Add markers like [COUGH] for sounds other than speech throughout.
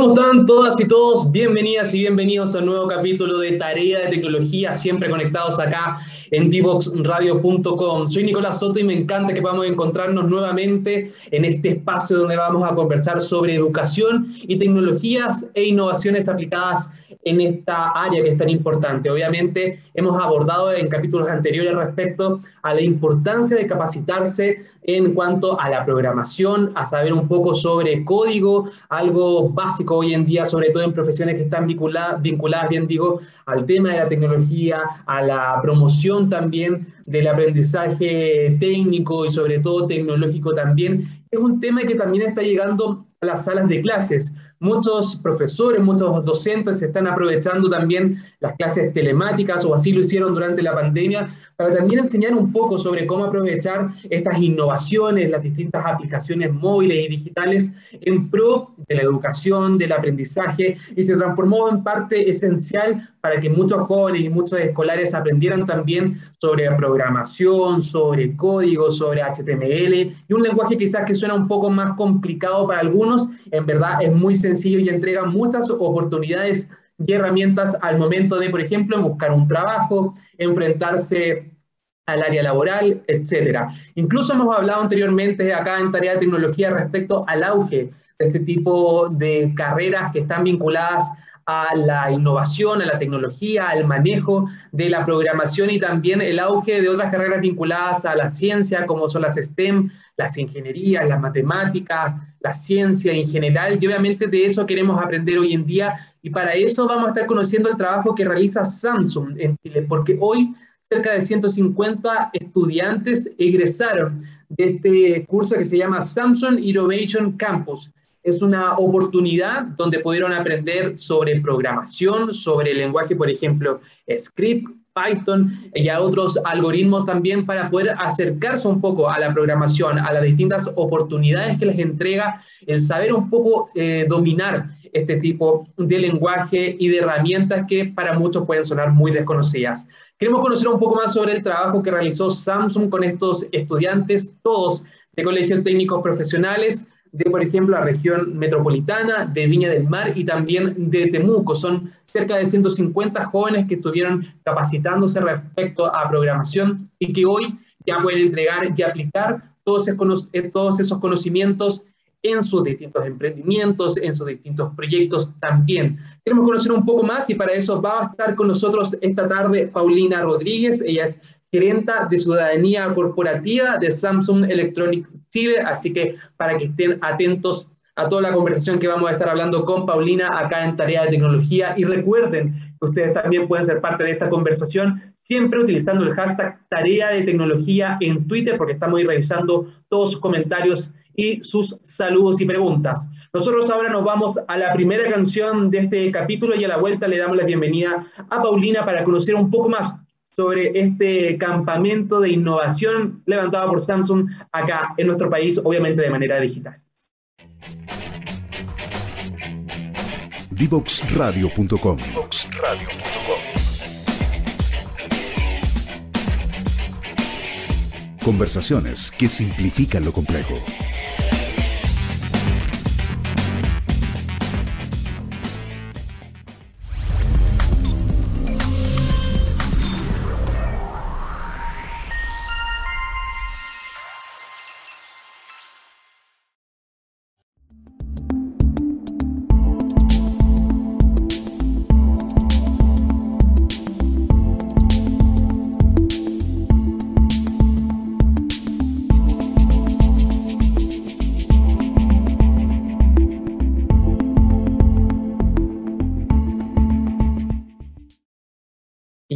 ¿Cómo están todas y todos? Bienvenidas y bienvenidos a un nuevo capítulo de Tarea de Tecnología, siempre conectados acá en divoxradio.com. Soy Nicolás Soto y me encanta que podamos encontrarnos nuevamente en este espacio donde vamos a conversar sobre educación y tecnologías e innovaciones aplicadas en esta área que es tan importante. Obviamente hemos abordado en capítulos anteriores respecto a la importancia de capacitarse en cuanto a la programación, a saber un poco sobre código, algo básico hoy en día, sobre todo en profesiones que están vinculadas, vinculadas bien digo, al tema de la tecnología, a la promoción también del aprendizaje técnico y sobre todo tecnológico también. Es un tema que también está llegando a las salas de clases. Muchos profesores, muchos docentes están aprovechando también las clases telemáticas o así lo hicieron durante la pandemia para también enseñar un poco sobre cómo aprovechar estas innovaciones, las distintas aplicaciones móviles y digitales en pro de la educación, del aprendizaje y se transformó en parte esencial para que muchos jóvenes y muchos escolares aprendieran también sobre programación, sobre código, sobre HTML y un lenguaje quizás que suena un poco más complicado para algunos, en verdad es muy sencillo y entrega muchas oportunidades y herramientas al momento de, por ejemplo, buscar un trabajo, enfrentarse al área laboral, etcétera. Incluso hemos hablado anteriormente acá en Tarea de Tecnología respecto al auge de este tipo de carreras que están vinculadas a la innovación, a la tecnología, al manejo de la programación y también el auge de otras carreras vinculadas a la ciencia, como son las STEM, las ingenierías, las matemáticas, la ciencia en general, y obviamente de eso queremos aprender hoy en día, y para eso vamos a estar conociendo el trabajo que realiza Samsung en Chile, porque hoy cerca de 150 estudiantes egresaron de este curso que se llama Samsung Innovation Campus. Es una oportunidad donde pudieron aprender sobre programación, sobre el lenguaje, por ejemplo, script, Python y a otros algoritmos también para poder acercarse un poco a la programación, a las distintas oportunidades que les entrega el saber un poco eh, dominar este tipo de lenguaje y de herramientas que para muchos pueden sonar muy desconocidas. Queremos conocer un poco más sobre el trabajo que realizó Samsung con estos estudiantes, todos de colegios técnicos profesionales, de, por ejemplo, la región metropolitana, de Viña del Mar y también de Temuco. Son cerca de 150 jóvenes que estuvieron capacitándose respecto a programación y que hoy ya pueden entregar y aplicar todos eh, todos esos conocimientos en sus distintos emprendimientos, en sus distintos proyectos también. Queremos conocer un poco más y para eso va a estar con nosotros esta tarde Paulina Rodríguez. Ella es gerenta de ciudadanía corporativa de Samsung Electronic Chile, así que para que estén atentos a toda la conversación que vamos a estar hablando con Paulina acá en Tarea de Tecnología y recuerden que ustedes también pueden ser parte de esta conversación siempre utilizando el hashtag Tarea de Tecnología en Twitter porque estamos ahí revisando todos sus comentarios y sus saludos y preguntas. Nosotros ahora nos vamos a la primera canción de este capítulo y a la vuelta le damos la bienvenida a Paulina para conocer un poco más sobre este campamento de innovación levantado por Samsung acá en nuestro país, obviamente de manera digital. Divoxradio.com Conversaciones que simplifican lo complejo.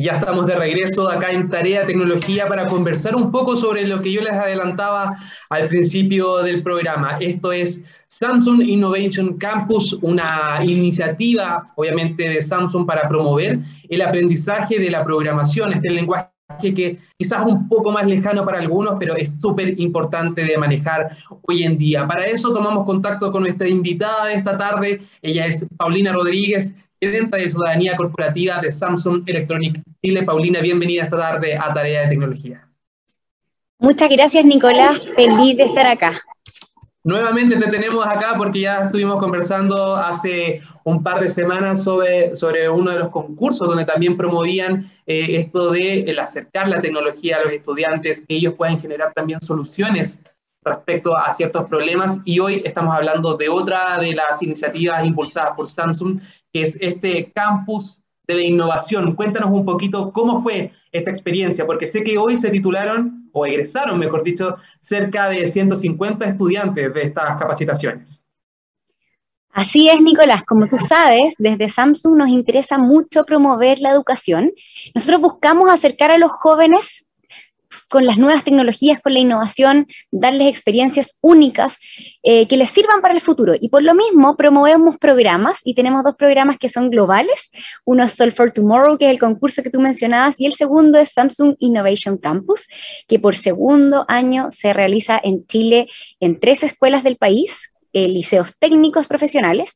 Ya estamos de regreso acá en Tarea Tecnología para conversar un poco sobre lo que yo les adelantaba al principio del programa. Esto es Samsung Innovation Campus, una iniciativa, obviamente, de Samsung para promover el aprendizaje de la programación, este lenguaje que quizás un poco más lejano para algunos, pero es súper importante de manejar hoy en día. Para eso tomamos contacto con nuestra invitada de esta tarde. Ella es Paulina Rodríguez, gerente de ciudadanía corporativa de Samsung Electronic Chile. Paulina, bienvenida esta tarde a Tarea de Tecnología. Muchas gracias, Nicolás. Feliz de estar acá. Nuevamente te tenemos acá porque ya estuvimos conversando hace un par de semanas sobre, sobre uno de los concursos donde también promovían eh, esto de el acercar la tecnología a los estudiantes, que ellos puedan generar también soluciones respecto a ciertos problemas y hoy estamos hablando de otra de las iniciativas impulsadas por Samsung, que es este campus de innovación. Cuéntanos un poquito cómo fue esta experiencia, porque sé que hoy se titularon, o egresaron, mejor dicho, cerca de 150 estudiantes de estas capacitaciones. Así es, Nicolás. Como tú sabes, desde Samsung nos interesa mucho promover la educación. Nosotros buscamos acercar a los jóvenes con las nuevas tecnologías, con la innovación, darles experiencias únicas eh, que les sirvan para el futuro. Y por lo mismo promovemos programas y tenemos dos programas que son globales. Uno es Solve for Tomorrow, que es el concurso que tú mencionabas, y el segundo es Samsung Innovation Campus, que por segundo año se realiza en Chile en tres escuelas del país, eh, liceos técnicos profesionales,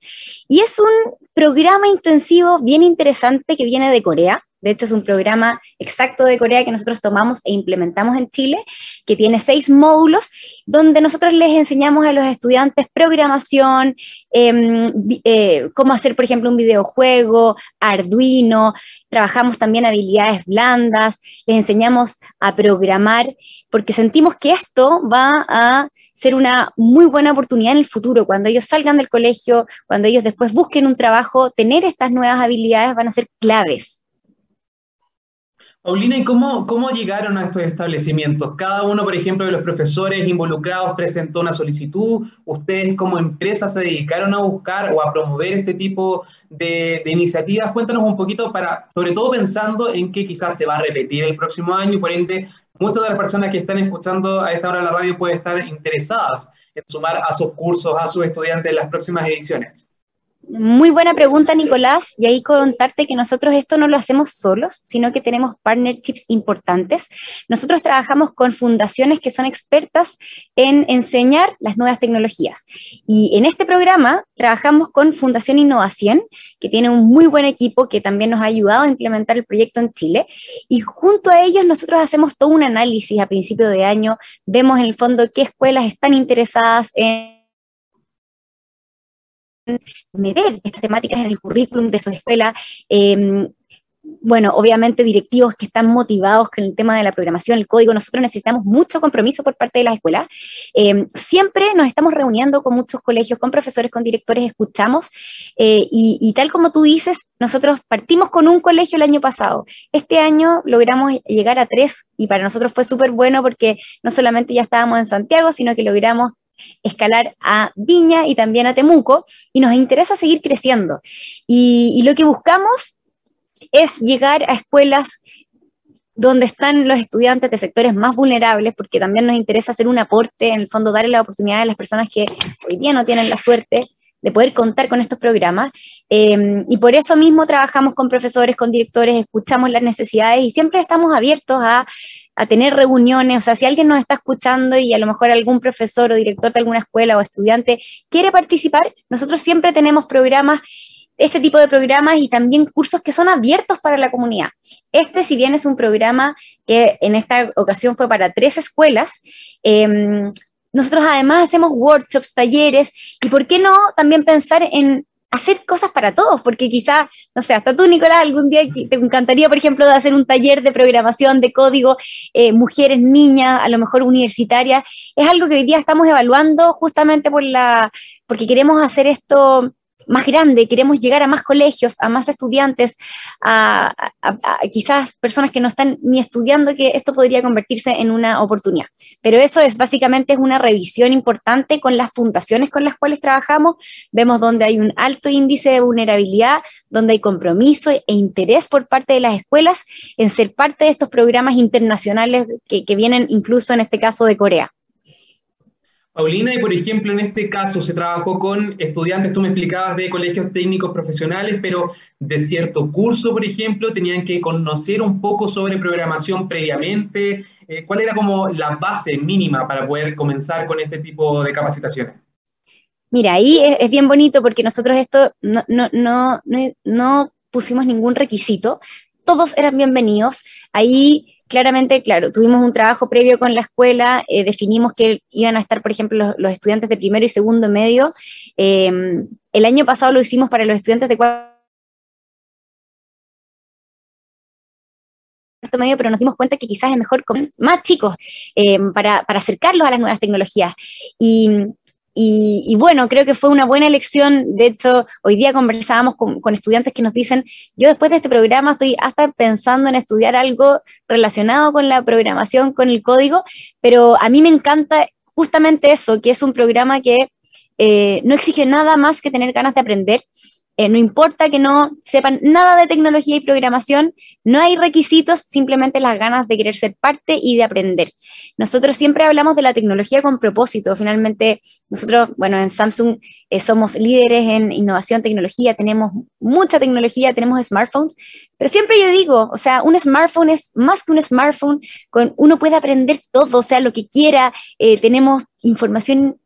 y es un programa intensivo bien interesante que viene de Corea. De hecho, es un programa exacto de Corea que nosotros tomamos e implementamos en Chile, que tiene seis módulos, donde nosotros les enseñamos a los estudiantes programación, em, eh, cómo hacer, por ejemplo, un videojuego, Arduino, trabajamos también habilidades blandas, les enseñamos a programar, porque sentimos que esto va a ser una muy buena oportunidad en el futuro, cuando ellos salgan del colegio, cuando ellos después busquen un trabajo, tener estas nuevas habilidades van a ser claves. Paulina, ¿y cómo, cómo llegaron a estos establecimientos? Cada uno, por ejemplo, de los profesores involucrados presentó una solicitud. ¿Ustedes como empresa se dedicaron a buscar o a promover este tipo de, iniciativas? Cuéntanos un poquito para, sobre todo pensando en que quizás se va a repetir el próximo año por ende muchas de las personas que están escuchando a esta hora la radio pueden estar interesadas en sumar a sus cursos, a sus estudiantes en las próximas ediciones. Muy buena pregunta, Nicolás. Y ahí contarte que nosotros esto no lo hacemos solos, sino que tenemos partnerships importantes. Nosotros trabajamos con fundaciones que son expertas en enseñar las nuevas tecnologías. Y en este programa trabajamos con Fundación Innovación, que tiene un muy buen equipo que también nos ha ayudado a implementar el proyecto en Chile. Y junto a ellos nosotros hacemos todo un análisis a principio de año, vemos en el fondo qué escuelas están interesadas en meter estas temáticas en el currículum de su escuela. Em, bueno, obviamente directivos que están motivados con el tema de la programación, el código, nosotros necesitamos mucho compromiso por parte de las escuelas. Em, siempre nos estamos reuniendo con muchos colegios, con profesores, con directores, escuchamos eh, y, tal como tú dices, nosotros partimos con un colegio el año pasado. Este año logramos llegar a tres y para nosotros fue súper bueno porque no solamente ya estábamos en Santiago, sino que logramos escalar a Viña y también a Temuco, y nos interesa seguir creciendo. Y, lo que buscamos es llegar a escuelas donde están los estudiantes de sectores más vulnerables, porque también nos interesa hacer un aporte, en el fondo darle la oportunidad a las personas que hoy día no tienen la suerte de poder contar con estos programas. Em, y por eso mismo trabajamos con profesores, con directores, escuchamos las necesidades y siempre estamos abiertos a a tener reuniones, o sea, si alguien nos está escuchando y a lo mejor algún profesor o director de alguna escuela o estudiante quiere participar, nosotros siempre tenemos programas, este tipo de programas y también cursos que son abiertos para la comunidad. Este, si bien es un programa que en esta ocasión fue para tres escuelas, em, nosotros además hacemos workshops, talleres, y por qué no también pensar en hacer cosas para todos, porque quizá, no sé, hasta tú, Nicolás, algún día te encantaría, por ejemplo, de hacer un taller de programación, de código, eh, mujeres, niñas, a lo mejor universitarias. Es algo que hoy día estamos evaluando justamente por la, porque queremos hacer esto más grande, queremos llegar a más colegios, a más estudiantes, a, quizás personas que no están ni estudiando, que esto podría convertirse en una oportunidad. Pero eso es básicamente es una revisión importante con las fundaciones con las cuales trabajamos. Vemos donde hay un alto índice de vulnerabilidad, donde hay compromiso e interés por parte de las escuelas en ser parte de estos programas internacionales que vienen incluso en este caso de Corea. Paulina, y por ejemplo, en este caso se trabajó con estudiantes, tú me explicabas, de colegios técnicos profesionales, pero de cierto curso, por ejemplo, tenían que conocer un poco sobre programación previamente. Eh, ¿Cuál era como la base mínima para poder comenzar con este tipo de capacitaciones? Mira, ahí es, bien bonito porque nosotros esto no, no, no, no pusimos ningún requisito, todos eran bienvenidos. Ahí claramente, claro, tuvimos un trabajo previo con la escuela, eh, definimos que iban a estar, por ejemplo, los, estudiantes de primero y segundo medio. Em, el año pasado lo hicimos para los estudiantes de cuarto medio, pero nos dimos cuenta que quizás es mejor con más chicos em, para, para, acercarlos a las nuevas tecnologías. Y, y, bueno, creo que fue una buena elección. De hecho, hoy día conversábamos con, estudiantes que nos dicen, yo después de este programa estoy hasta pensando en estudiar algo relacionado con la programación, con el código, pero a mí me encanta justamente eso, que es un programa que eh, no exige nada más que tener ganas de aprender eh, no importa que no sepan nada de tecnología y programación, no hay requisitos, simplemente las ganas de querer ser parte y de aprender. Nosotros siempre hablamos de la tecnología con propósito. Finalmente, nosotros, bueno, en Samsung eh, somos líderes en innovación, tecnología, tenemos mucha tecnología, tenemos smartphones, pero siempre yo digo, o sea, un smartphone es más que un smartphone, con, uno puede aprender todo, sea, lo que quiera, eh, tenemos información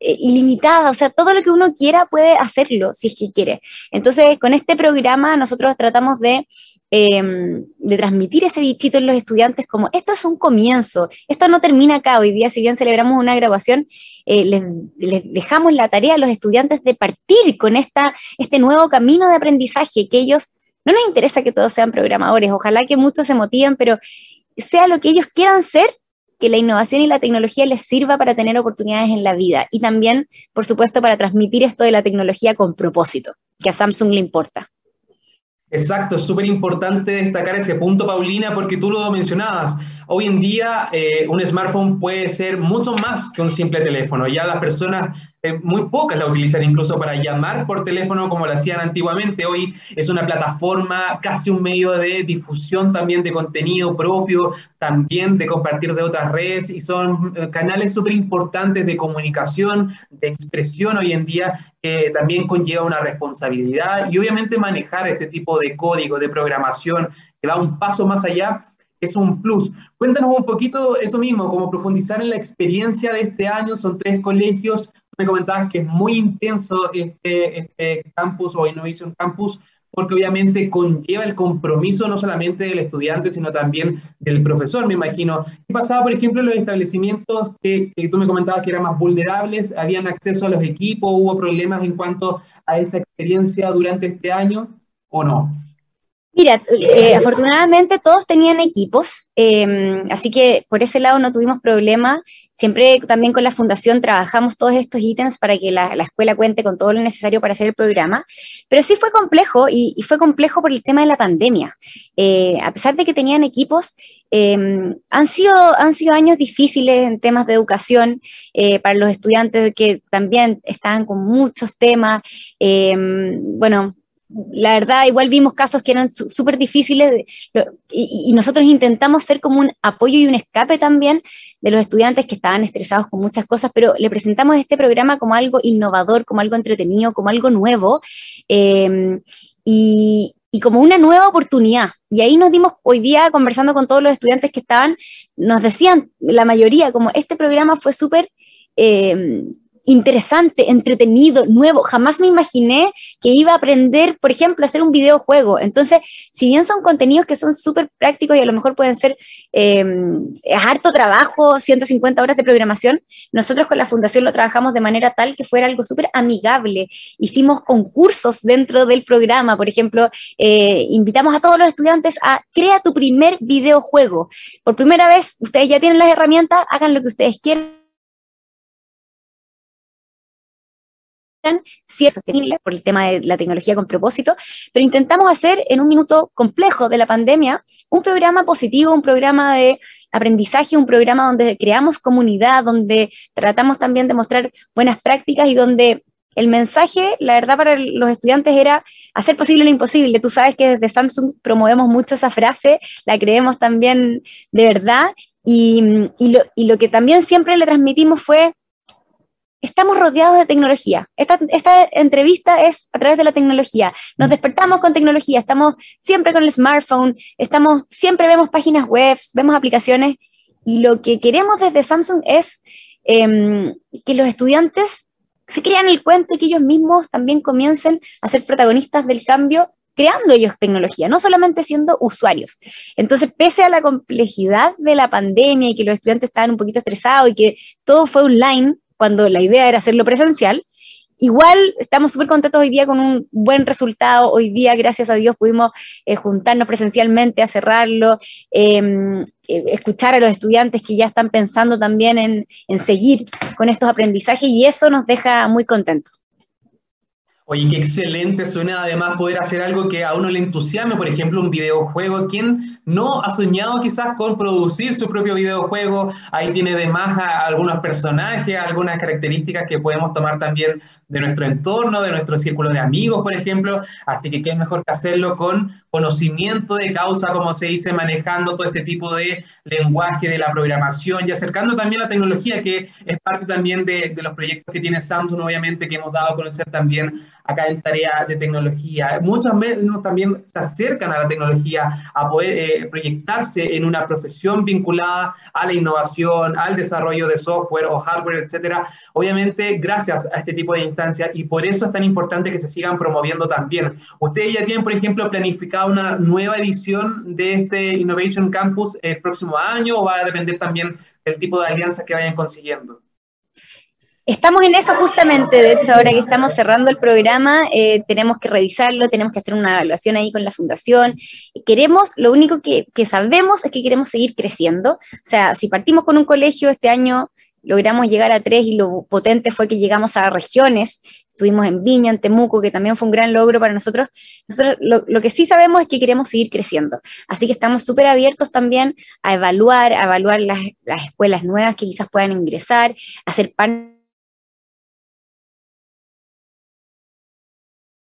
ilimitada, o sea, todo lo que uno quiera puede hacerlo si es que quiere. Entonces, con este programa nosotros tratamos de, em, de transmitir ese bichito en los estudiantes como esto es un comienzo, esto no termina acá, hoy día si bien celebramos una grabación, eh, les, dejamos la tarea a los estudiantes de partir con esta, este nuevo camino de aprendizaje, que ellos, no nos interesa que todos sean programadores, ojalá que muchos se motiven, pero sea lo que ellos quieran ser, que la innovación y la tecnología les sirva para tener oportunidades en la vida y también, por supuesto, para transmitir esto de la tecnología con propósito, que a Samsung le importa. Exacto, es súper importante destacar ese punto, Paulina, porque tú lo mencionabas. Hoy en día eh, un smartphone puede ser mucho más que un simple teléfono. Ya las personas, eh, muy pocas la utilizan incluso para llamar por teléfono como lo hacían antiguamente. Hoy es una plataforma, casi un medio de difusión también de contenido propio, también de compartir de otras redes y son eh, canales súper importantes de comunicación, de expresión hoy en día que también conlleva una responsabilidad y obviamente manejar este tipo de código, de programación que va un paso más allá es un plus. Cuéntanos un poquito eso mismo, como profundizar en la experiencia de este año. Son tres colegios. Me comentabas que es muy intenso este, este campus o Innovation Campus, porque obviamente conlleva el compromiso no solamente del estudiante, sino también del profesor, me imagino. ¿Qué pasaba, por ejemplo, en los establecimientos que, que tú me comentabas que eran más vulnerables? ¿Habían acceso a los equipos? ¿Hubo problemas en cuanto a esta experiencia durante este año o no? Mira, eh, afortunadamente todos tenían equipos, em, así que por ese lado no tuvimos problema. Siempre también con la fundación trabajamos todos estos ítems para que la, escuela cuente con todo lo necesario para hacer el programa, pero sí fue complejo y, fue complejo por el tema de la pandemia. Eh, a pesar de que tenían equipos, em, han, sido, han sido años difíciles en temas de educación eh, para los estudiantes que también estaban con muchos temas. Em, bueno, la verdad, igual vimos casos que eran súper difíciles y, nosotros intentamos ser como un apoyo y un escape también de los estudiantes que estaban estresados con muchas cosas, pero le presentamos este programa como algo innovador, como algo entretenido, como algo nuevo em, y, como una nueva oportunidad. Y ahí nos dimos, hoy día conversando con todos los estudiantes que estaban, nos decían la mayoría como este programa fue súper... Em, interesante, entretenido, nuevo. Jamás me imaginé que iba a aprender, por ejemplo, a hacer un videojuego. Entonces, si bien son contenidos que son súper prácticos y a lo mejor pueden ser eh, harto trabajo, 150 horas de programación, nosotros con la fundación lo trabajamos de manera tal que fuera algo súper amigable. Hicimos concursos dentro del programa, por ejemplo, eh, invitamos a todos los estudiantes a crea tu primer videojuego. Por primera vez, ustedes ya tienen las herramientas, hagan lo que ustedes quieran si es sostenible por el tema de la tecnología con propósito, pero intentamos hacer en un minuto complejo de la pandemia un programa positivo, un programa de aprendizaje, un programa donde creamos comunidad, donde tratamos también de mostrar buenas prácticas y donde el mensaje, la verdad, para los estudiantes era hacer posible lo imposible. Tú sabes que desde Samsung promovemos mucho esa frase, la creemos también de verdad y, lo, y lo que también siempre le transmitimos fue estamos rodeados de tecnología. Esta, entrevista es a través de la tecnología. Nos despertamos con tecnología, estamos siempre con el smartphone, estamos, siempre vemos páginas web, vemos aplicaciones y lo que queremos desde Samsung es em, que los estudiantes se crean el cuento y que ellos mismos también comiencen a ser protagonistas del cambio creando ellos tecnología, no solamente siendo usuarios. Entonces, pese a la complejidad de la pandemia y que los estudiantes estaban un poquito estresados y que todo fue online, cuando la idea era hacerlo presencial, Igual estamos súper contentos hoy día con un buen resultado. Hoy día, gracias a Dios, pudimos eh, juntarnos presencialmente a cerrarlo, em, eh, escuchar a los estudiantes que ya están pensando también en, en seguir con estos aprendizajes y eso nos deja muy contentos. Oye, qué excelente suena además poder hacer algo que a uno le entusiasme, por ejemplo, un videojuego. ¿Quién no ha soñado quizás con producir su propio videojuego? Ahí tiene además algunos personajes, algunas características que podemos tomar también de nuestro entorno, de nuestro círculo de amigos, por ejemplo. Así que qué es mejor que hacerlo con conocimiento de causa, como se dice, manejando todo este tipo de lenguaje de la programación y acercando también la tecnología, que es parte también de, de los proyectos que tiene Samsung, obviamente, que hemos dado a conocer también acá en tarea de tecnología. Muchos menos también se acercan a la tecnología, a poder eh, proyectarse en una profesión vinculada a la innovación, al desarrollo de software o hardware, etcétera. Obviamente, gracias a este tipo de instancias y por eso es tan importante que se sigan promoviendo también. Ustedes ya tienen, por ejemplo, planificado una nueva edición de este Innovation Campus el próximo año o va a depender también del tipo de alianzas que vayan consiguiendo. Estamos en eso justamente, de hecho, ahora que estamos cerrando el programa, eh, tenemos que revisarlo, tenemos que hacer una evaluación ahí con la fundación. Queremos, lo único que, sabemos es que queremos seguir creciendo. O sea, si partimos con un colegio este año, logramos llegar a tres y lo potente fue que llegamos a regiones. Estuvimos en Viña, en Temuco, que también fue un gran logro para nosotros. Nosotros lo, lo que sí sabemos es que queremos seguir creciendo. Así que estamos súper abiertos también a evaluar, a evaluar las, las escuelas nuevas que quizás puedan ingresar, a hacer pan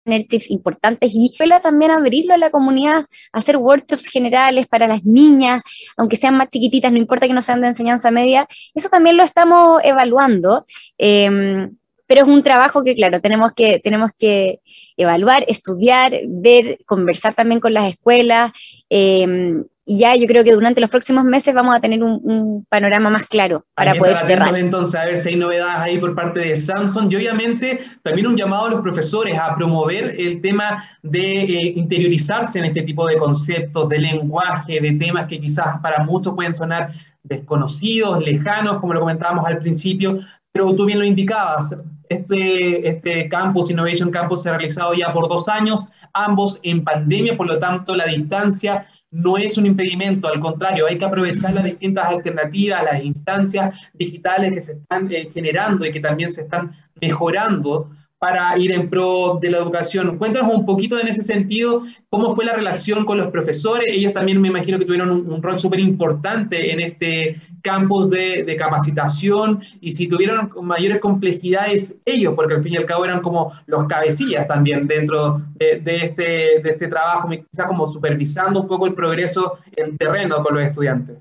tener tips importantes y también abrirlo a la comunidad, hacer workshops generales para las niñas, aunque sean más chiquititas, no importa que no sean de enseñanza media, eso también lo estamos evaluando. Em, pero es un trabajo que, claro, tenemos que, tenemos que evaluar, estudiar, ver, conversar también con las escuelas. Eh, y ya yo creo que durante los próximos meses vamos a tener un, panorama más claro para poder cerrar. Entonces, a ver si hay novedades ahí por parte de Samsung y obviamente también un llamado a los profesores a promover el tema de eh, interiorizarse en este tipo de conceptos, de lenguaje, de temas que quizás para muchos pueden sonar desconocidos, lejanos, como lo comentábamos al principio, pero tú bien lo indicabas, este, este campus, Innovation Campus, se ha realizado ya por dos años, ambos en pandemia, por lo tanto la distancia no es un impedimento, al contrario, hay que aprovechar las distintas alternativas, las instancias digitales que se están eh, generando y que también se están mejorando para ir en pro de la educación. Cuéntanos un poquito en ese sentido, cómo fue la relación con los profesores. Ellos también me imagino que tuvieron un, rol súper importante en este campus de, capacitación y si tuvieron mayores complejidades ellos, porque al fin y al cabo eran como los cabecillas también dentro de, este, de este trabajo, quizás como supervisando un poco el progreso en terreno con los estudiantes.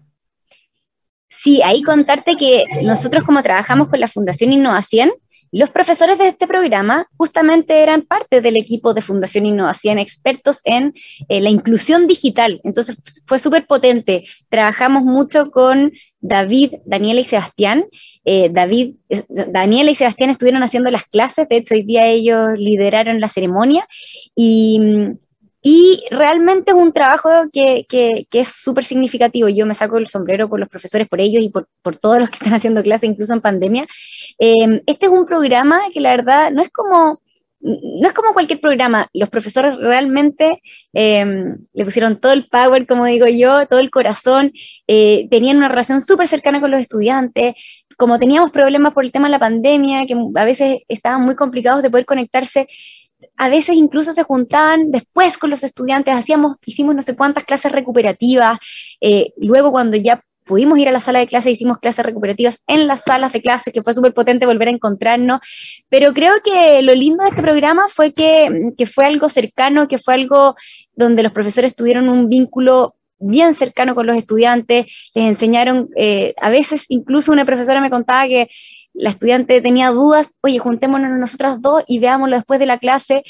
Sí, ahí contarte que nosotros como trabajamos con la Fundación Innovación, los profesores de este programa justamente eran parte del equipo de Fundación Innovación, expertos en eh, la inclusión digital. Entonces fue súper potente. Trabajamos mucho con David, Daniela y Sebastián. Eh, David, Daniela y Sebastián estuvieron haciendo las clases, de hecho hoy día ellos lideraron la ceremonia y y realmente es un trabajo que, que, es súper significativo. Yo me saco el sombrero por los profesores, por ellos y por, por todos los que están haciendo clases, incluso en pandemia. Em, este es un programa que la verdad no es como, no es como cualquier programa. Los profesores realmente eh, le pusieron todo el power, como digo yo, todo el corazón. Eh, tenían una relación súper cercana con los estudiantes. Como teníamos problemas por el tema de la pandemia, que a veces estaban muy complicados de poder conectarse, a veces incluso se juntaban después con los estudiantes, hacíamos, hicimos no sé cuántas clases recuperativas, eh, luego cuando ya pudimos ir a la sala de clase, hicimos clases recuperativas en las salas de clases, que fue súper potente volver a encontrarnos, pero creo que lo lindo de este programa fue que, que, fue algo cercano, que fue algo donde los profesores tuvieron un vínculo bien cercano con los estudiantes, les enseñaron, eh, a veces incluso una profesora me contaba que la estudiante tenía dudas, oye, juntémonos nosotras dos y veámoslo después de la clase.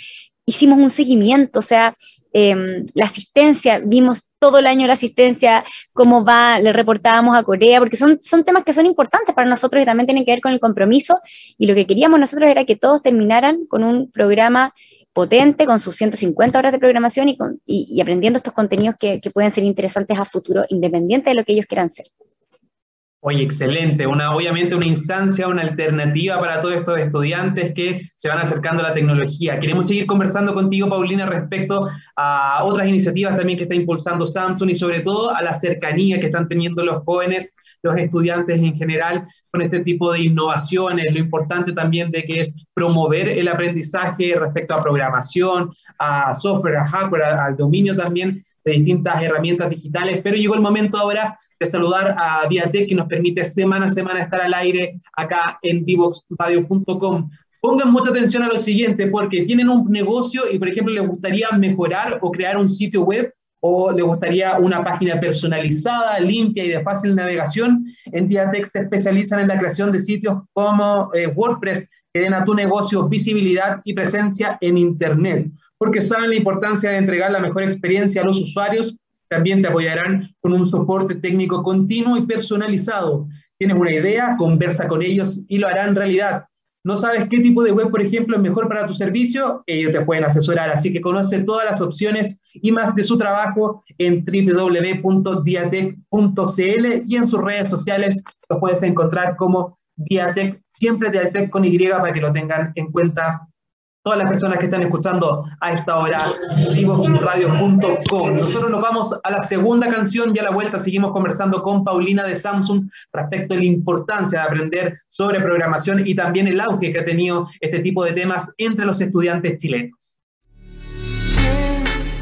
Hicimos un seguimiento, o sea, em, la asistencia, vimos todo el año la asistencia, cómo va, le reportábamos a Corea, porque son, son temas que son importantes para nosotros y también tienen que ver con el compromiso. Y lo que queríamos nosotros era que todos terminaran con un programa potente con sus 150 horas de programación y, y, aprendiendo estos contenidos que, pueden ser interesantes a futuro, independiente de lo que ellos quieran ser. Oye, excelente. Una, obviamente una instancia, una alternativa para todos estos estudiantes que se van acercando a la tecnología. Queremos seguir conversando contigo, Paulina, respecto a otras iniciativas también que está impulsando Samsung y sobre todo a la cercanía que están teniendo los jóvenes, los estudiantes en general con este tipo de innovaciones. Lo importante también de que es promover el aprendizaje respecto a programación, a software, a hardware, al dominio también de distintas herramientas digitales, pero llegó el momento ahora de saludar a Diatec, que nos permite semana a semana estar al aire acá en divoxradio.com. Pongan mucha atención a lo siguiente, porque tienen un negocio y, por ejemplo, les gustaría mejorar o crear un sitio web o les gustaría una página personalizada, limpia y de fácil navegación, en Diatec se especializan en la creación de sitios como eh, WordPress que den a tu negocio visibilidad y presencia en Internet porque saben la importancia de entregar la mejor experiencia a los usuarios. También te apoyarán con un soporte técnico continuo y personalizado. Tienes una idea, conversa con ellos y lo harán realidad. ¿No sabes qué tipo de web, por ejemplo, es mejor para tu servicio? Ellos te pueden asesorar, así que conoce todas las opciones y más de su trabajo en www.diatec.cl y en sus redes sociales lo puedes encontrar como Diatec, siempre Diatec con Y para que lo tengan en cuenta todas las personas que están escuchando a esta hora, vivoradio.com. Nosotros nos vamos a la segunda canción y a la vuelta seguimos conversando con Paulina de Samsung respecto a la importancia de aprender sobre programación y también el auge que ha tenido este tipo de temas entre los estudiantes chilenos.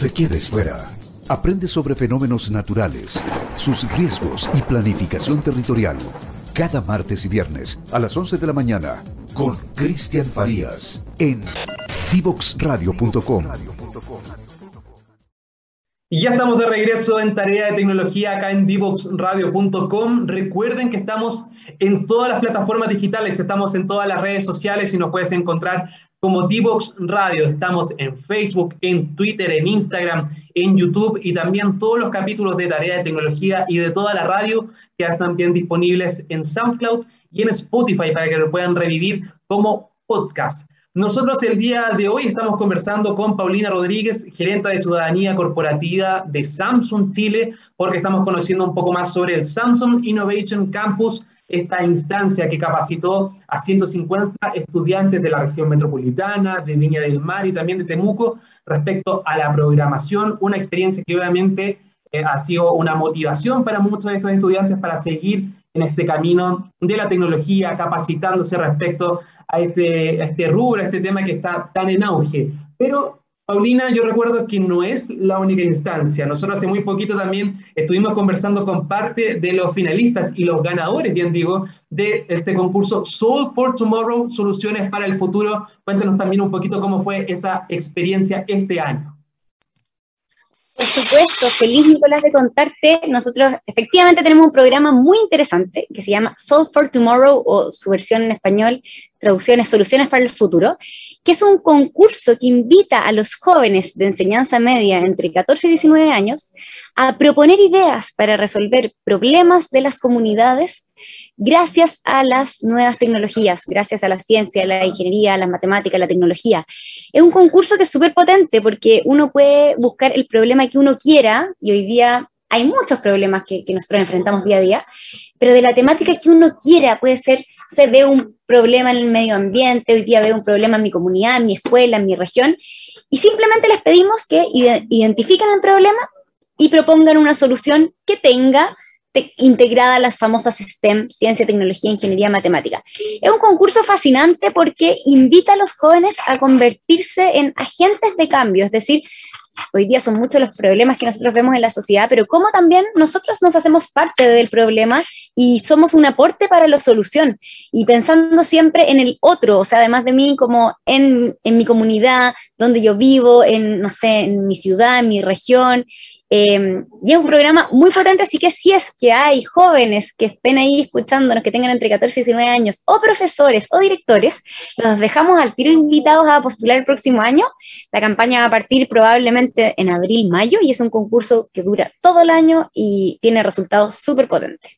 te quedes fuera. Aprende sobre fenómenos naturales, sus riesgos y planificación territorial. Cada martes y viernes a las 11 de la mañana con Cristian Farías en divoxradio.com. Y ya estamos de regreso en Tarea de Tecnología acá en divoxradio.com. Recuerden que estamos en todas las plataformas digitales, estamos en todas las redes sociales y nos puedes encontrar como Divox Radio. Estamos en Facebook, en Twitter, en Instagram, en YouTube y también todos los capítulos de Tarea de Tecnología y de toda la radio que están bien disponibles en SoundCloud y en Spotify para que lo puedan revivir como podcast. Nosotros el día de hoy estamos conversando con Paulina Rodríguez, gerente de ciudadanía corporativa de Samsung Chile, porque estamos conociendo un poco más sobre el Samsung Innovation Campus esta instancia que capacitó a 150 estudiantes de la región metropolitana, de Viña del Mar y también de Temuco respecto a la programación, una experiencia que obviamente eh, ha sido una motivación para muchos de estos estudiantes para seguir en este camino de la tecnología, capacitándose respecto a este, este rubro, a este tema que está tan en auge. Pero Paulina, yo recuerdo que no es la única instancia. Nosotros hace muy poquito también estuvimos conversando con parte de los finalistas y los ganadores, bien digo, de este concurso Soul for Tomorrow, Soluciones para el Futuro. Cuéntanos también un poquito cómo fue esa experiencia este año. Por supuesto, feliz Nicolás de contarte. Nosotros efectivamente tenemos un programa muy interesante que se llama Soul for Tomorrow o su versión en español, traducciones, soluciones para el futuro, que es un concurso que invita a los jóvenes de enseñanza media entre 14 y 19 años a proponer ideas para resolver problemas de las comunidades gracias a las nuevas tecnologías, gracias a la ciencia, a la ingeniería, a la matemática, a la tecnología. Es un concurso que es súper potente porque uno puede buscar el problema que uno quiera y hoy día hay muchos problemas que, nosotros enfrentamos día a día, pero de la temática que uno quiera, puede ser, se ve un problema en el medio ambiente, hoy día veo un problema en mi comunidad, en mi escuela, en mi región, y simplemente les pedimos que identifiquen el problema y propongan una solución que tenga integrada las famosas STEM, ciencia, tecnología, ingeniería, matemática. Es un concurso fascinante porque invita a los jóvenes a convertirse en agentes de cambio, es decir, hoy día son muchos los problemas que nosotros vemos en la sociedad, pero cómo también nosotros nos hacemos parte del problema y somos un aporte para la solución. Y pensando siempre en el otro, o sea, además de mí, como en, en mi comunidad, donde yo vivo, en, no sé, en mi ciudad, en mi región, Em, y es un programa muy potente, así que si es que hay jóvenes que estén ahí escuchándonos, que tengan entre 14 y 19 años, o profesores o directores, los dejamos al tiro invitados a postular el próximo año. La campaña va a partir probablemente en abril, mayo, y es un concurso que dura todo el año y tiene resultados súper potentes.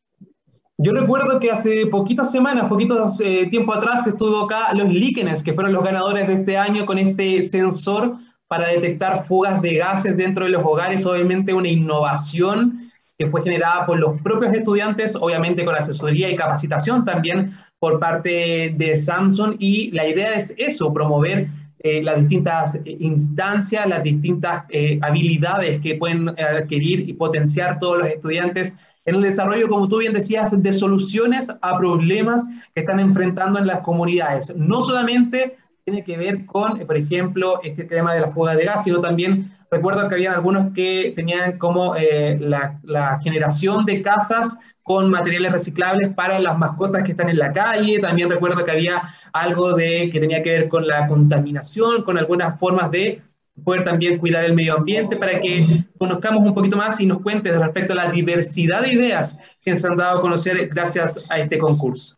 Yo recuerdo que hace poquitas semanas, poquitos eh, tiempo atrás, estuvo acá los líquenes, que fueron los ganadores de este año con este sensor para detectar fugas de gases dentro de los hogares, obviamente una innovación que fue generada por los propios estudiantes, obviamente con asesoría y capacitación también por parte de Samsung y la idea es eso, promover eh, las distintas eh, instancias, las distintas eh, habilidades que pueden adquirir y potenciar todos los estudiantes en el desarrollo, como tú bien decías, de soluciones a problemas que están enfrentando en las comunidades. No solamente tiene que ver con, por ejemplo, este tema de la fuga de gas, sino también recuerdo que había algunos que tenían como eh, la, la, generación de casas con materiales reciclables para las mascotas que están en la calle. También recuerdo que había algo de que tenía que ver con la contaminación, con algunas formas de poder también cuidar el medio ambiente para que conozcamos un poquito más y nos cuentes respecto a la diversidad de ideas que se han dado a conocer gracias a este concurso.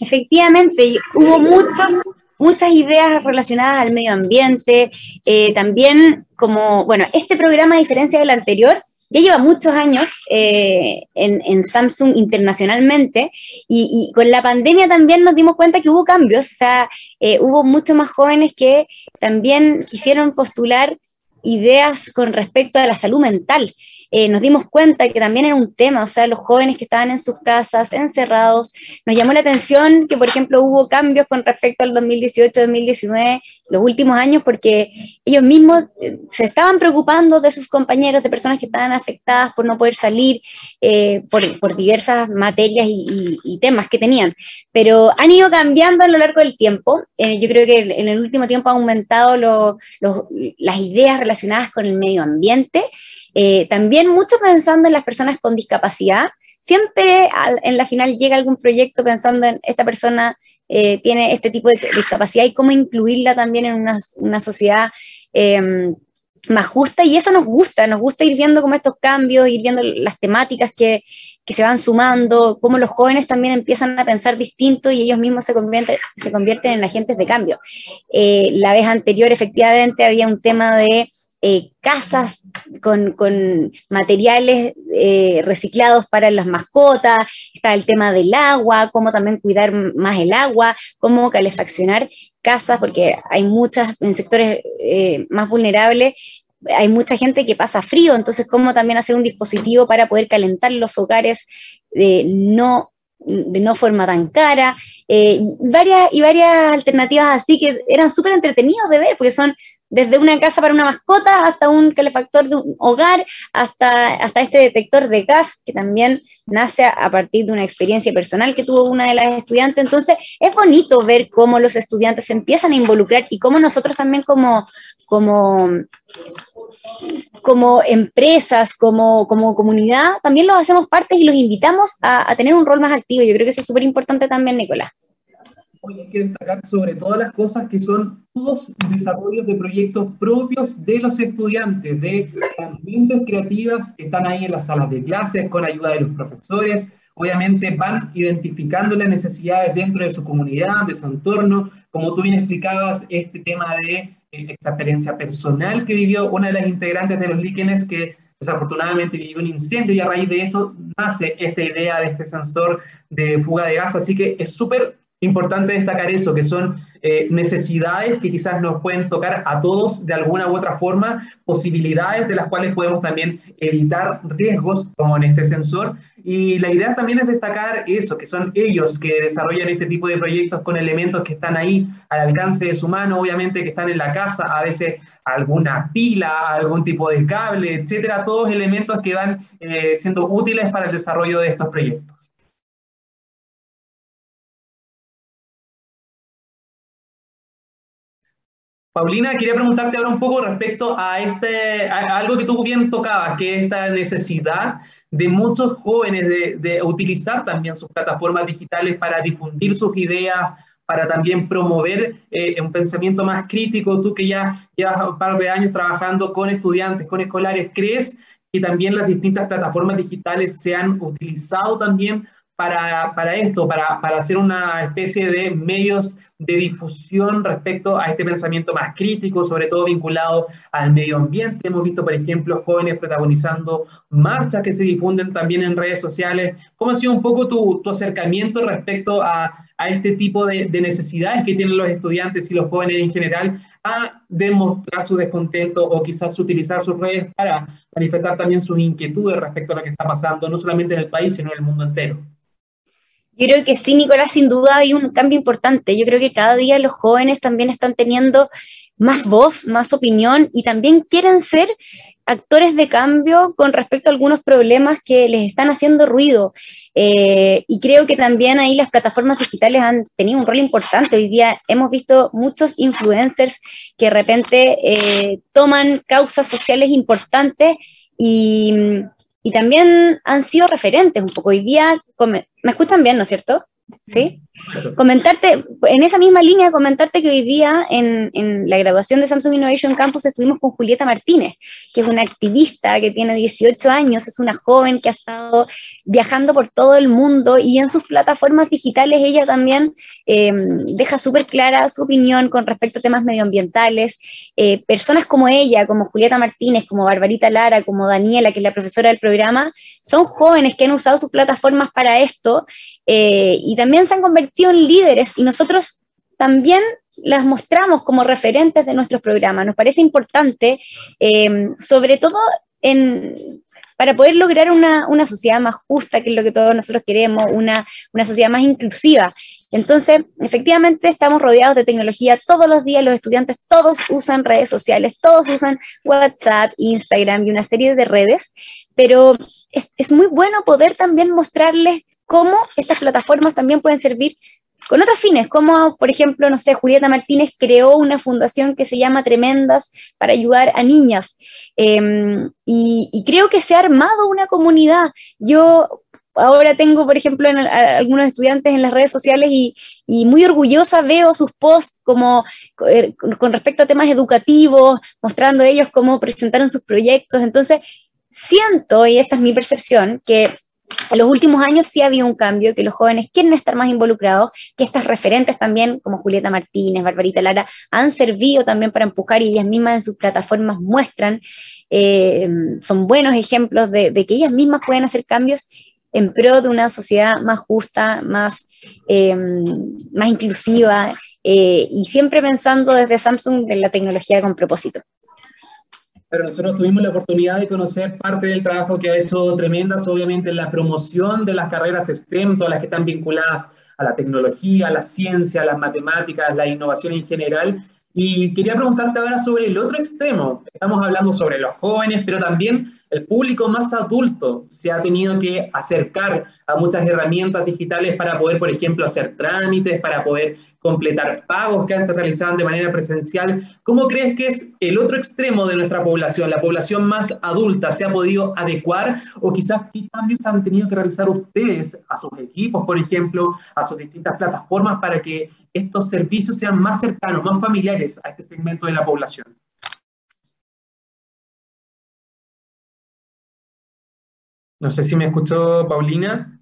Efectivamente, hubo muchos muchas ideas relacionadas al medio ambiente, eh, también como, bueno, este programa a diferencia del anterior, ya lleva muchos años eh, en, Samsung internacionalmente y, con la pandemia también nos dimos cuenta que hubo cambios, o sea, eh, hubo muchos más jóvenes que también quisieron postular ideas con respecto a la salud mental. Eh, nos dimos cuenta que también era un tema, o sea, los jóvenes que estaban en sus casas, encerrados, nos llamó la atención que, por ejemplo, hubo cambios con respecto al 2018-2019, los últimos años, porque ellos mismos eh, se estaban preocupando de sus compañeros, de personas que estaban afectadas por no poder salir, eh, por, diversas materias y, temas que tenían, pero han ido cambiando a lo largo del tiempo. yo creo que en el último tiempo ha aumentado las ideas relacionadas con el medio ambiente eh, también mucho pensando en las personas con discapacidad. Siempre en la final llega algún proyecto pensando en esta persona eh, tiene este tipo de discapacidad y cómo incluirla también en una, sociedad em, más justa y eso nos gusta, nos gusta ir viendo como estos cambios, ir viendo las temáticas que, que, se van sumando, cómo los jóvenes también empiezan a pensar distinto y ellos mismos se convierten, se convierten en agentes de cambio. Eh, la vez anterior efectivamente había un tema de eh, casas con, materiales eh, reciclados para las mascotas, está el tema del agua, cómo también cuidar más el agua, cómo calefaccionar casas, porque hay muchas, en sectores eh, más vulnerables, hay mucha gente que pasa frío, entonces cómo también hacer un dispositivo para poder calentar los hogares de no de no forma tan cara, varias, y varias alternativas así que eran súper entretenidos de ver, porque son desde una casa para una mascota hasta un calefactor de un hogar, hasta, hasta este detector de gas que también nace a partir de una experiencia personal que tuvo una de las estudiantes. Entonces, es bonito ver cómo los estudiantes se empiezan a involucrar y cómo nosotros también como, como, como empresas, como, como comunidad, también los hacemos parte y los invitamos a, a tener un rol más activo. Yo creo que eso es súper importante también, Nicolás hoy hay que destacar sobre todas las cosas que son todos desarrollos de proyectos propios de los estudiantes, de mentes creativas que están ahí en las salas de clases con ayuda de los profesores. Obviamente van identificando las necesidades dentro de su comunidad, de su entorno. Como tú bien explicabas, este tema de eh, esta experiencia personal que vivió una de las integrantes de los líquenes que desafortunadamente vivió un incendio y a raíz de eso nace esta idea de este sensor de fuga de gas. Así que es súper importante destacar eso, que son eh, necesidades que quizás nos pueden tocar a todos de alguna u otra forma, posibilidades de las cuales podemos también evitar riesgos, como en este sensor. Y la idea también es destacar eso, que son ellos que desarrollan este tipo de proyectos con elementos que están ahí al alcance de su mano, obviamente que están en la casa, a veces alguna pila, algún tipo de cable, etcétera, todos elementos que van eh, siendo útiles para el desarrollo de estos proyectos. Paulina, quería preguntarte ahora un poco respecto a, este, algo que tú bien tocabas, que es esta necesidad de muchos jóvenes de, utilizar también sus plataformas digitales para difundir sus ideas, para también promover eh, un pensamiento más crítico. Tú que ya llevas un par de años trabajando con estudiantes, con escolares, ¿crees que también las distintas plataformas digitales se han utilizado también para, para esto, para, para, hacer una especie de medios de difusión respecto a este pensamiento más crítico, sobre todo vinculado al medio ambiente. Hemos visto, por ejemplo, jóvenes protagonizando marchas que se difunden también en redes sociales. ¿Cómo ha sido un poco tu, tu acercamiento respecto a, a este tipo de, de, necesidades que tienen los estudiantes y los jóvenes en general a demostrar su descontento o quizás utilizar sus redes para manifestar también sus inquietudes respecto a lo que está pasando, no solamente en el país, sino en el mundo entero? Yo creo que sí, Nicolás, sin duda hay un cambio importante. Yo creo que cada día los jóvenes también están teniendo más voz, más opinión y también quieren ser actores de cambio con respecto a algunos problemas que les están haciendo ruido. Eh, y creo que también ahí las plataformas digitales han tenido un rol importante. Hoy día hemos visto muchos influencers que de repente eh, toman causas sociales importantes y, y también han sido referentes un poco. Hoy día, ¿me escuchan bien, no es cierto? ¿Sí? Comentarte, en esa misma línea, comentarte que hoy día en, en, la graduación de Samsung Innovation Campus estuvimos con Julieta Martínez, que es una activista que tiene 18 años, es una joven que ha estado viajando por todo el mundo y en sus plataformas digitales ella también eh, deja súper clara su opinión con respecto a temas medioambientales. Eh, personas como ella, como Julieta Martínez, como Barbarita Lara, como Daniela, que es la profesora del programa, son jóvenes que han usado sus plataformas para esto eh, y también se han convertido en líderes y nosotros también las mostramos como referentes de nuestros programas. Nos parece importante, sobre todo en, para poder lograr una, una, sociedad más justa, que es lo que todos nosotros queremos, una, una sociedad más inclusiva. Entonces, efectivamente, estamos rodeados de tecnología. Todos los días los estudiantes, todos usan redes sociales, todos usan WhatsApp, Instagram y una serie de redes, pero es, es muy bueno poder también mostrarles cómo estas plataformas también pueden servir con otros fines, como por ejemplo, no sé, Julieta Martínez creó una fundación que se llama Tremendas para ayudar a niñas. Em, y, creo que se ha armado una comunidad. Yo ahora tengo, por ejemplo, algunos estudiantes en las redes sociales y, muy orgullosa veo sus posts como eh, con respecto a temas educativos, mostrando ellos cómo presentaron sus proyectos. Entonces, siento, y esta es mi percepción, que en los últimos años sí ha habido un cambio, que los jóvenes quieren estar más involucrados, que estas referentes también, como Julieta Martínez, Barbarita Lara, han servido también para empujar y ellas mismas en sus plataformas muestran, eh, son buenos ejemplos de, de que ellas mismas pueden hacer cambios en pro de una sociedad más justa, más, eh, más inclusiva eh, y siempre pensando desde Samsung en la tecnología con propósito. Pero nosotros tuvimos la oportunidad de conocer parte del trabajo que ha hecho Tremendas, obviamente en la promoción de las carreras STEM, todas las que están vinculadas a la tecnología, a la ciencia, a las matemáticas, la innovación en general. Y quería preguntarte ahora sobre el otro extremo. Estamos hablando sobre los jóvenes, pero también el público más adulto se ha tenido que acercar a muchas herramientas digitales para poder, por ejemplo, hacer trámites, para poder completar pagos que antes realizaban de manera presencial. ¿Cómo crees que es el otro extremo de nuestra población, la población más adulta? ¿Se ha podido adecuar o quizás qué cambios han tenido que realizar ustedes a sus equipos, por ejemplo, a sus distintas plataformas para que estos servicios sean más cercanos, más familiares a este segmento de la población? No sé si me escuchó Paulina.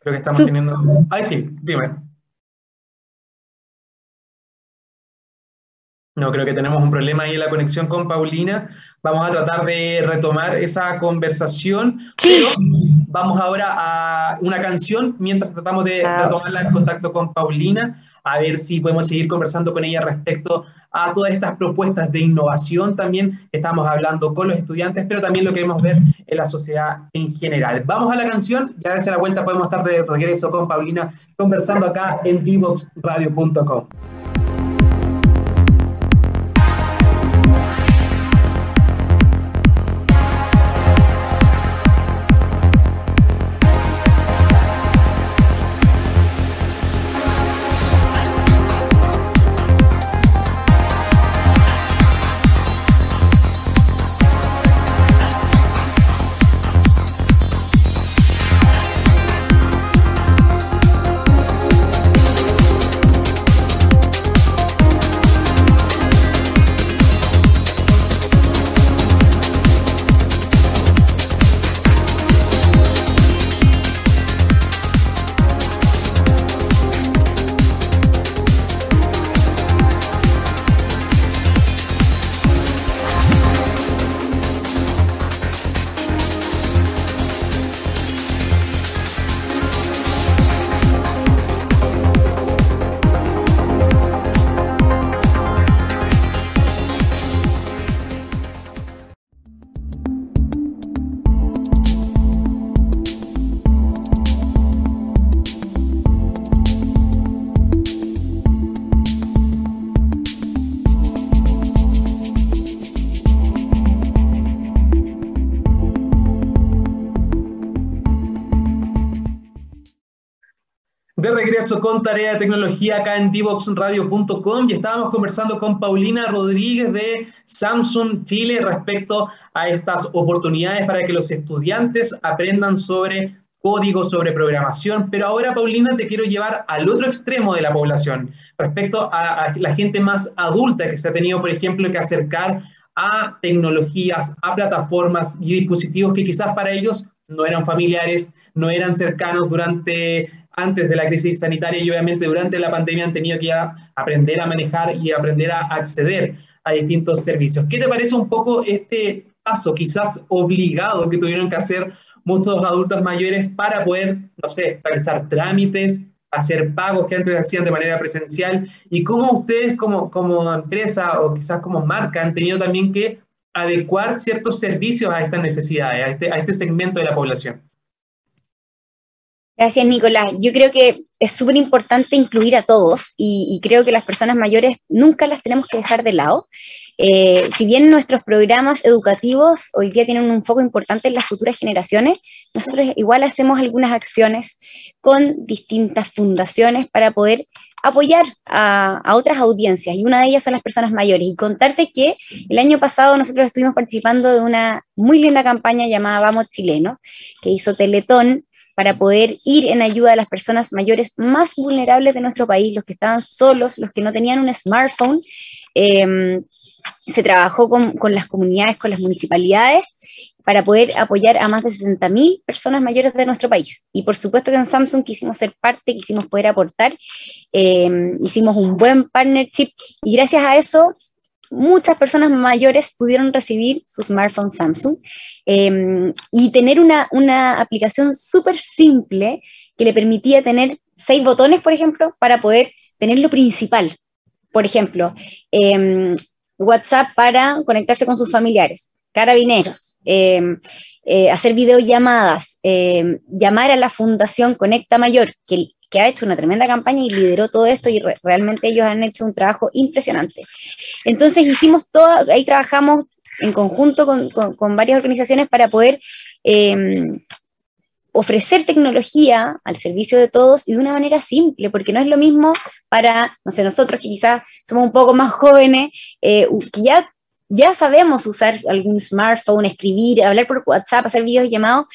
Creo que estamos teniendo. Ay, sí, dime. No, creo que tenemos un problema ahí en la conexión con Paulina. Vamos a tratar de retomar esa conversación, pero vamos ahora a una canción mientras tratamos de retomar el contacto con Paulina a ver si podemos seguir conversando con ella respecto a todas estas propuestas de innovación también estamos hablando con los estudiantes, pero también lo queremos ver en la sociedad en general. Vamos a la canción y a ver si a la vuelta podemos estar de regreso con Paulina conversando acá en vivoxradio.com. de regreso con Tarea de Tecnología acá en divoxradio.com y estábamos conversando con Paulina Rodríguez de Samsung Chile respecto a estas oportunidades para que los estudiantes aprendan sobre código, sobre programación, pero ahora Paulina te quiero llevar al otro extremo de la población, respecto a, a la gente más adulta que se ha tenido, por ejemplo, que acercar a tecnologías, a plataformas y dispositivos que quizás para ellos no eran familiares, no eran cercanos durante antes de la crisis sanitaria y obviamente durante la pandemia han tenido que aprender a manejar y aprender a acceder a distintos servicios. ¿Qué te parece un poco este paso quizás obligado que tuvieron que hacer muchos adultos mayores para poder, no sé, realizar trámites, hacer pagos que antes hacían de manera presencial y cómo ustedes como, como empresa o quizás como marca han tenido también que adecuar ciertos servicios a estas necesidades, a este, a este segmento de la población. Gracias, Nicolás. Yo creo que es súper importante incluir a todos y, creo que las personas mayores nunca las tenemos que dejar de lado. Eh, si bien nuestros programas educativos hoy día tienen un foco importante en las futuras generaciones, nosotros igual hacemos algunas acciones con distintas fundaciones para poder apoyar a, a, otras audiencias y una de ellas son las personas mayores. Y contarte que el año pasado nosotros estuvimos participando de una muy linda campaña llamada Vamos Chileno, que hizo Teletón para poder ir en ayuda a las personas mayores más vulnerables de nuestro país, los que estaban solos, los que no tenían un smartphone. Em, se trabajó con, las comunidades, con las municipalidades, para poder apoyar a más de 60.000 personas mayores de nuestro país. Y por supuesto que en Samsung quisimos ser parte, quisimos poder aportar, eh, hicimos un buen partnership y gracias a eso muchas personas mayores pudieron recibir su smartphone Samsung em, y tener una, una aplicación súper simple que le permitía tener seis botones, por ejemplo, para poder tener lo principal. Por ejemplo, em, WhatsApp para conectarse con sus familiares, carabineros, em, eh, hacer videollamadas, llamar a la Fundación Conecta Mayor, que que ha hecho una tremenda campaña y lideró todo esto y realmente ellos han hecho un trabajo impresionante. Entonces hicimos todo, ahí trabajamos en conjunto con, con, varias organizaciones para poder em, ofrecer tecnología al servicio de todos y de una manera simple, porque no es lo mismo para, no sé, nosotros que quizás somos un poco más jóvenes, eh, que ya, ya sabemos usar algún smartphone, escribir, hablar por WhatsApp, hacer videos llamados,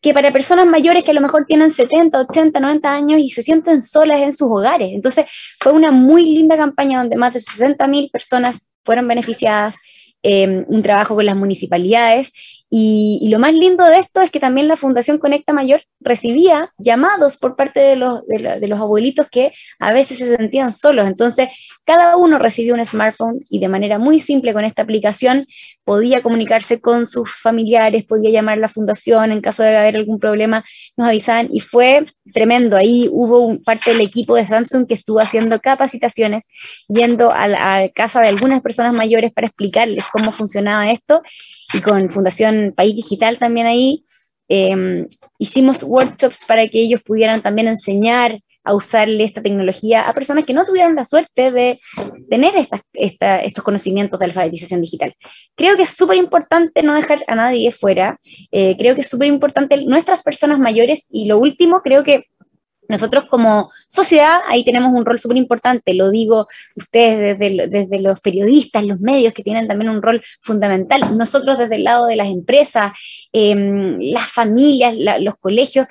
que para personas mayores que a lo mejor tienen 70, 80, 90 años y se sienten solas en sus hogares. Entonces fue una muy linda campaña donde más de 60 mil personas fueron beneficiadas, eh, un trabajo con las municipalidades y, lo más lindo de esto es que también la Fundación Conecta Mayor recibía llamados por parte de los, de, los abuelitos que a veces se sentían solos. Entonces, cada uno recibió un smartphone y de manera muy simple con esta aplicación podía comunicarse con sus familiares, podía llamar a la fundación en caso de haber algún problema, nos avisaban y fue tremendo. Ahí hubo parte del equipo de Samsung que estuvo haciendo capacitaciones, yendo a la casa de algunas personas mayores para explicarles cómo funcionaba esto y con Fundación País Digital también ahí, em, hicimos workshops para que ellos pudieran también enseñar a usarle esta tecnología a personas que no tuvieron la suerte de tener estos conocimientos de alfabetización digital. Creo que es súper importante no dejar a nadie fuera, eh, creo que es súper importante nuestras personas mayores y lo último, creo que nosotros como sociedad ahí tenemos un rol súper importante, lo digo ustedes desde, desde, los periodistas, los medios que tienen también un rol fundamental, nosotros desde el lado de las empresas, em, las familias, los colegios,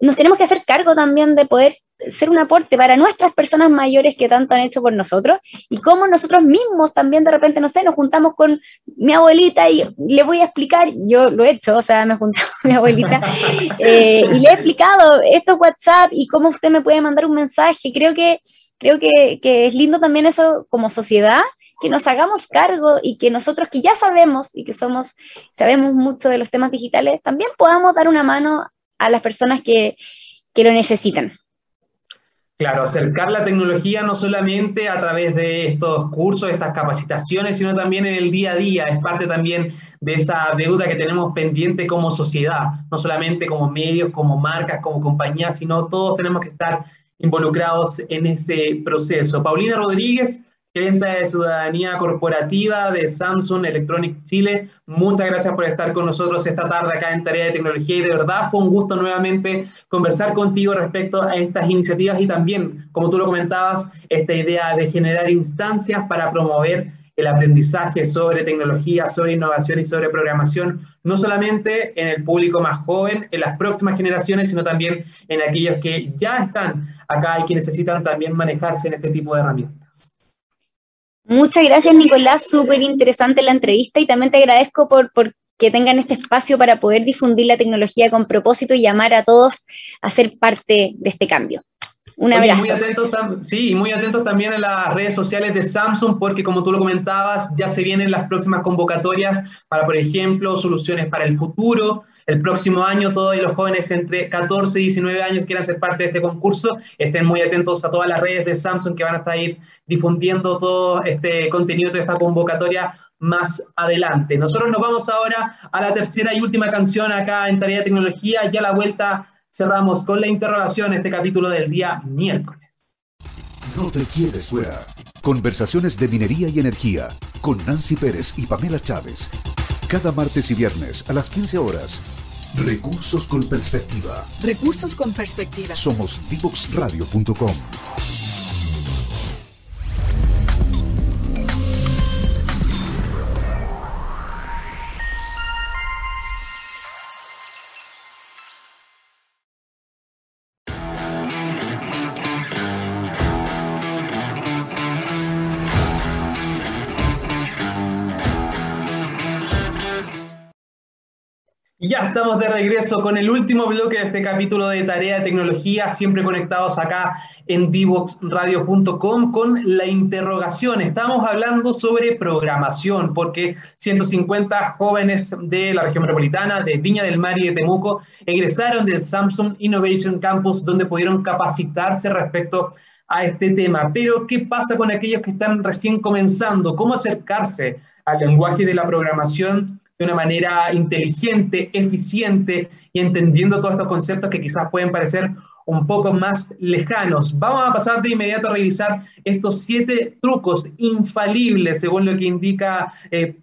nos tenemos que hacer cargo también de poder ser un aporte para nuestras personas mayores que tanto han hecho por nosotros y cómo nosotros mismos también de repente, no sé, nos juntamos con mi abuelita y le voy a explicar, yo lo he hecho, o sea, me he juntado con mi abuelita [LAUGHS] eh, y le he explicado esto es WhatsApp y cómo usted me puede mandar un mensaje. Creo que, creo que, que es lindo también eso como sociedad, que nos hagamos cargo y que nosotros que ya sabemos y que somos, sabemos mucho de los temas digitales, también podamos dar una mano a las personas que, que lo necesitan. Claro, acercar la tecnología no solamente a través de estos cursos, estas capacitaciones, sino también en el día a día. Es parte también de esa deuda que tenemos pendiente como sociedad, no solamente como medios, como marcas, como compañías, sino todos tenemos que estar involucrados en ese proceso. Paulina Rodríguez, gerente de ciudadanía corporativa de Samsung Electronic Chile. Muchas gracias por estar con nosotros esta tarde acá en Tarea de Tecnología y de verdad fue un gusto nuevamente conversar contigo respecto a estas iniciativas y también, como tú lo comentabas, esta idea de generar instancias para promover el aprendizaje sobre tecnología, sobre innovación y sobre programación, no solamente en el público más joven, en las próximas generaciones, sino también en aquellos que ya están acá y que necesitan también manejarse en este tipo de herramientas. Muchas gracias, Nicolás. Súper interesante la entrevista y también te agradezco por, que tengan este espacio para poder difundir la tecnología con propósito y llamar a todos a ser parte de este cambio. Un abrazo. muy atentos, sí, muy atentos también a las redes sociales de Samsung, porque como tú lo comentabas, ya se vienen las próximas convocatorias para, por ejemplo, soluciones para el futuro, el próximo año todos los jóvenes entre 14 y 19 años quieran ser parte de este concurso, estén muy atentos a todas las redes de Samsung que van a estar ir difundiendo todo este contenido de esta convocatoria más adelante. Nosotros nos vamos ahora a la tercera y última canción acá en Tarea de Tecnología. Ya la vuelta cerramos con la interrogación este capítulo del día miércoles. No te quieres fuera. Conversaciones de minería y energía con Nancy Pérez y Pamela Chávez cada martes y viernes a las 15 horas. Recursos con perspectiva. Recursos con perspectiva. Somos divoxradio.com. estamos de regreso con el último bloque de este capítulo de Tarea de Tecnología, siempre conectados acá en divoxradio.com con la interrogación. Estamos hablando sobre programación, porque 150 jóvenes de la región metropolitana, de Viña del Mar y de Temuco, egresaron del Samsung Innovation Campus, donde pudieron capacitarse respecto a este tema. Pero, ¿qué pasa con aquellos que están recién comenzando? ¿Cómo acercarse al lenguaje de la programación? De una manera inteligente, eficiente y entendiendo todos estos conceptos que quizás pueden parecer un poco más lejanos. Vamos a pasar de inmediato a revisar estos siete trucos infalibles, según lo que indica eh,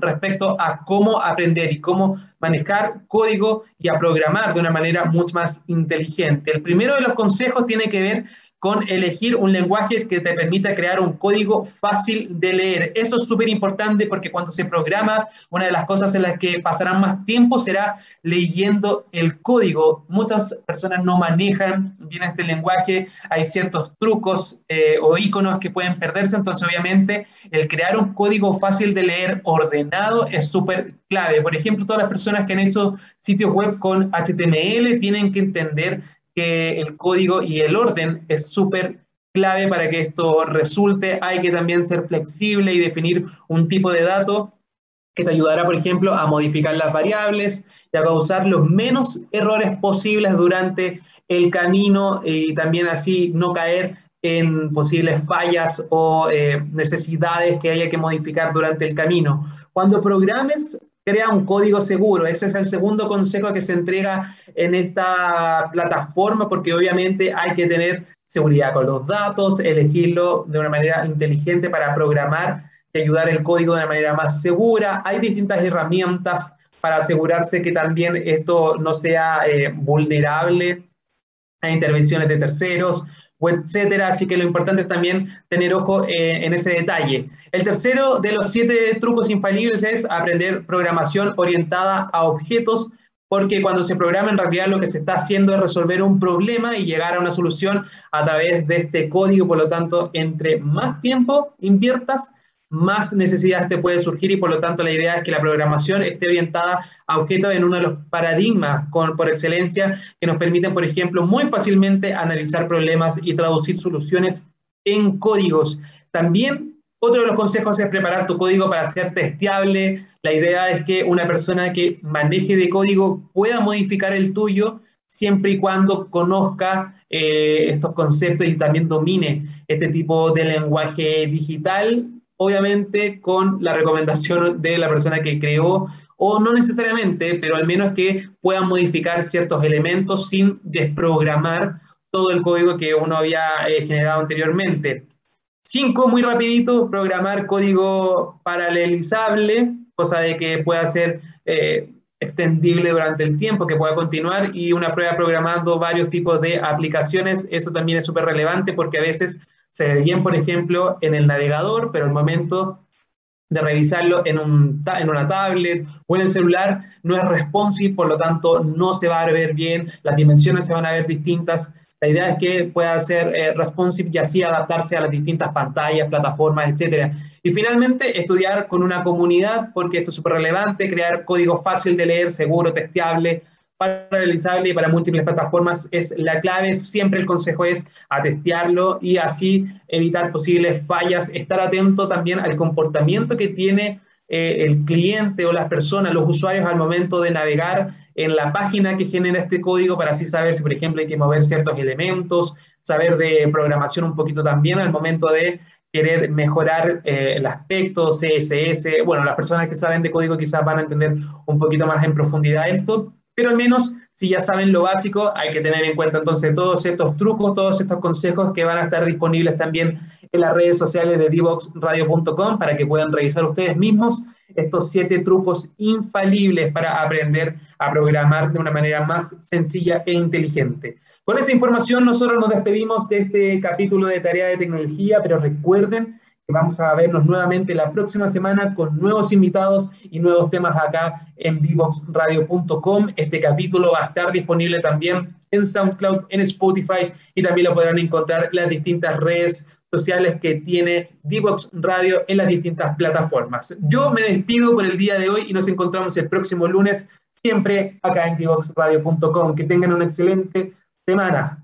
respecto a cómo aprender y cómo manejar código y a programar de una manera mucho más inteligente. El primero de los consejos tiene que ver con elegir un lenguaje que te permita crear un código fácil de leer. Eso es súper importante porque cuando se programa, una de las cosas en las que pasarán más tiempo será leyendo el código. Muchas personas no manejan bien este lenguaje, hay ciertos trucos eh, o iconos que pueden perderse, entonces obviamente el crear un código fácil de leer ordenado es súper clave. Por ejemplo, todas las personas que han hecho sitios web con HTML tienen que entender que el código y el orden es súper clave para que esto resulte. Hay que también ser flexible y definir un tipo de dato que te ayudará, por ejemplo, a modificar las variables y a causar los menos errores posibles durante el camino y también así no caer en posibles fallas o eh, necesidades que haya que modificar durante el camino. Cuando programes, crea un código seguro. Ese es el segundo consejo que se entrega en esta plataforma, porque obviamente hay que tener seguridad con los datos, elegirlo de una manera inteligente para programar y ayudar el código de una manera más segura. Hay distintas herramientas para asegurarse que también esto no sea eh, vulnerable a intervenciones de terceros etcétera. Así que lo importante es también tener ojo eh, en ese detalle. El tercero de los siete trucos infalibles es aprender programación orientada a objetos, porque cuando se programa en realidad lo que se está haciendo es resolver un problema y llegar a una solución a través de este código. Por lo tanto, entre más tiempo inviertas, más necesidades te puede surgir y por lo tanto la idea es que la programación esté orientada a objetos en uno de los paradigmas con, por excelencia que nos permiten, por ejemplo, muy fácilmente analizar problemas y traducir soluciones en códigos. También otro de los consejos es preparar tu código para ser testeable. La idea es que una persona que maneje de código pueda modificar el tuyo siempre y cuando conozca eh, estos conceptos y también domine este tipo de lenguaje digital obviamente con la recomendación de la persona que creó, o no necesariamente, pero al menos que puedan modificar ciertos elementos sin desprogramar todo el código que uno había eh, generado anteriormente. Cinco, muy rapidito, programar código paralelizable, cosa de que pueda ser eh, extendible durante el tiempo, que pueda continuar, y una prueba programando varios tipos de aplicaciones, eso también es súper relevante porque a veces se ve bien, por ejemplo, en el navegador, pero el momento de revisarlo en, un, en una tablet o en el celular no es responsive, por lo tanto no se va a ver bien, las dimensiones se van a ver distintas. La idea es que pueda ser eh, responsive y así adaptarse a las distintas pantallas, plataformas, etc. Y finalmente, estudiar con una comunidad, porque esto es súper relevante, crear código fácil de leer, seguro, testeable, paralelizable y para múltiples plataformas es la clave. Siempre el consejo es a testearlo y así evitar posibles fallas, estar atento también al comportamiento que tiene eh, el cliente o las personas, los usuarios al momento de navegar en la página que genera este código para así saber si, por ejemplo, hay que mover ciertos elementos, saber de programación un poquito también al momento de querer mejorar eh, el aspecto, CSS. Bueno, las personas que saben de código quizás van a entender un poquito más en profundidad esto, pero al menos si ya saben lo básico, hay que tener en cuenta entonces todos estos trucos, todos estos consejos que van a estar disponibles también en las redes sociales de divoxradio.com para que puedan revisar ustedes mismos estos siete trucos infalibles para aprender a programar de una manera más sencilla e inteligente. Con esta información nosotros nos despedimos de este capítulo de Tarea de Tecnología, pero recuerden vamos a vernos nuevamente la próxima semana con nuevos invitados y nuevos temas acá en vivoxradio.com. Este capítulo va a estar disponible también en SoundCloud, en Spotify y también lo podrán encontrar en las distintas redes sociales que tiene Divox Radio en las distintas plataformas. Yo me despido por el día de hoy y nos encontramos el próximo lunes, siempre acá en divoxradio.com. Que tengan una excelente semana.